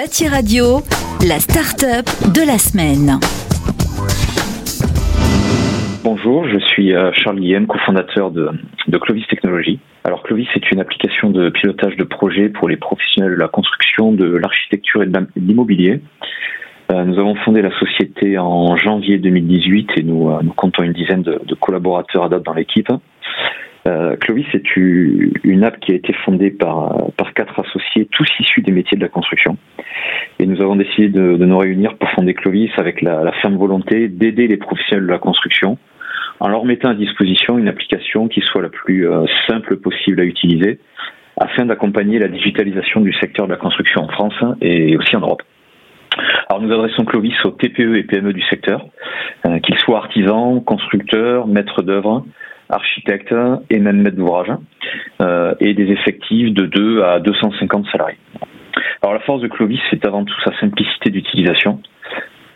Bâti Radio, la start-up de la semaine. Bonjour, je suis euh, Charles Guillaume, cofondateur de, Clovis Technologies. Alors Clovis est une application de pilotage de projet pour les professionnels de la construction, de l'architecture et de l'immobilier. Euh, nous avons fondé la société en janvier 2018 et nous, euh, nous comptons une dizaine de, collaborateurs à date dans l'équipe. Clovis est une app qui a été fondée par, par quatre associés, tous issus des métiers de la construction. Nous avons décidé de, nous réunir pour fonder Clovis avec la, la ferme volonté d'aider les professionnels de la construction en leur mettant à disposition une application qui soit la plus euh, simple possible à utiliser afin d'accompagner la digitalisation du secteur de la construction en France et aussi en Europe. Alors nous adressons Clovis aux TPE et PME du secteur, euh, qu'ils soient artisans, constructeurs, maîtres d'œuvre, architectes et même maîtres d'ouvrage, euh, et des effectifs de 2 à 250 salariés. Alors la force de Clovis, c'est avant tout sa simplicité d'utilisation.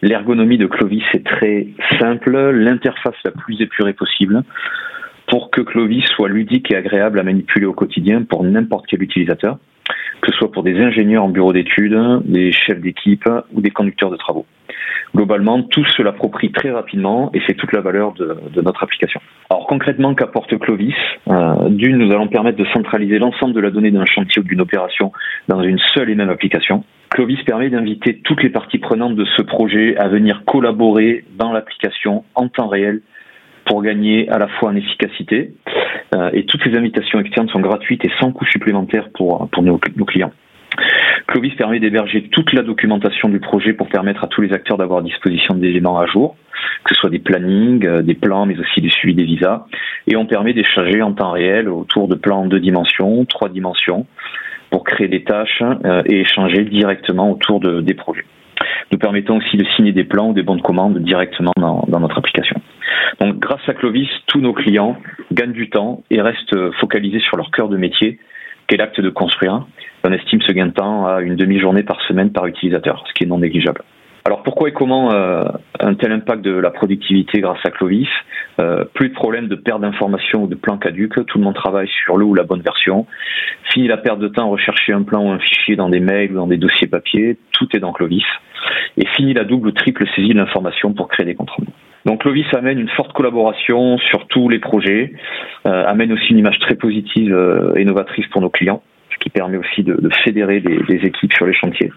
L'ergonomie de Clovis est très simple, l'interface la plus épurée possible pour que Clovis soit ludique et agréable à manipuler au quotidien pour n'importe quel utilisateur, que ce soit pour des ingénieurs en bureau d'études, des chefs d'équipe ou des conducteurs de travaux. Globalement, tout se l'approprie très rapidement et c'est toute la valeur de, notre application. Alors concrètement, qu'apporte Clovis? Euh, D'une, nous allons permettre de centraliser l'ensemble de la donnée d'un chantier ou d'une opération dans une seule et même application. Clovis permet d'inviter toutes les parties prenantes de ce projet à venir collaborer dans l'application en temps réel pour gagner à la fois en efficacité. Euh, et toutes ces invitations externes sont gratuites et sans coût supplémentaire pour, pour nos, clients. Clovis permet d'héberger toute la documentation du projet pour permettre à tous les acteurs d'avoir à disposition des éléments à jour, que ce soit des plannings, euh, des plans, mais aussi du suivi des visas. Et on permet d'échanger en temps réel autour de plans en deux dimensions, trois dimensions, pour créer des tâches euh, et échanger directement autour de, des projets. Nous permettons aussi de signer des plans ou des bons de commande directement dans notre application. Donc grâce à Clovis, tous nos clients gagnent du temps et restent focalisés sur leur cœur de métier, qu'est l'acte de construire. On estime ce gain de temps à une demi-journée par semaine par utilisateur, ce qui est non négligeable. Alors pourquoi et comment euh, un tel impact de la productivité grâce à Clovis? Euh, Plus de problème de perte d'informations ou de plans caduques, tout le monde travaille sur le ou la bonne version. Fini la perte de temps à rechercher un plan ou un fichier dans des mails ou dans des dossiers papier, tout est dans Clovis. Et fini la double ou triple saisie de l'information pour créer des rendus. Donc Clovis amène une forte collaboration sur tous les projets, euh, amène aussi une image très positive euh, et novatrice pour nos clients, ce qui permet aussi de, fédérer les équipes sur les chantiers.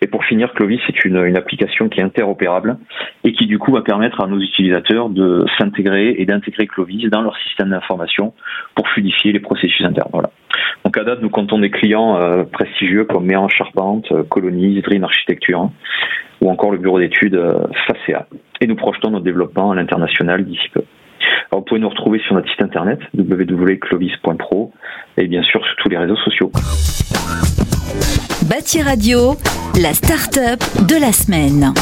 Et pour finir, Clovis est une, application qui est interopérable et qui du coup va permettre à nos utilisateurs de s'intégrer et d'intégrer Clovis dans leur système d'information pour fluidifier les processus internes. Voilà. Donc à date, nous comptons des clients euh, prestigieux comme Méan Charpente, Colonies, Dream Architecture hein, ou encore le bureau d'études euh, FACEA. Et nous projetons notre développement à l'international d'ici peu. Alors, vous pouvez nous retrouver sur notre site internet www.clovis.pro et bien sûr sur tous les réseaux sociaux. Bâti Radio, la start-up de la semaine.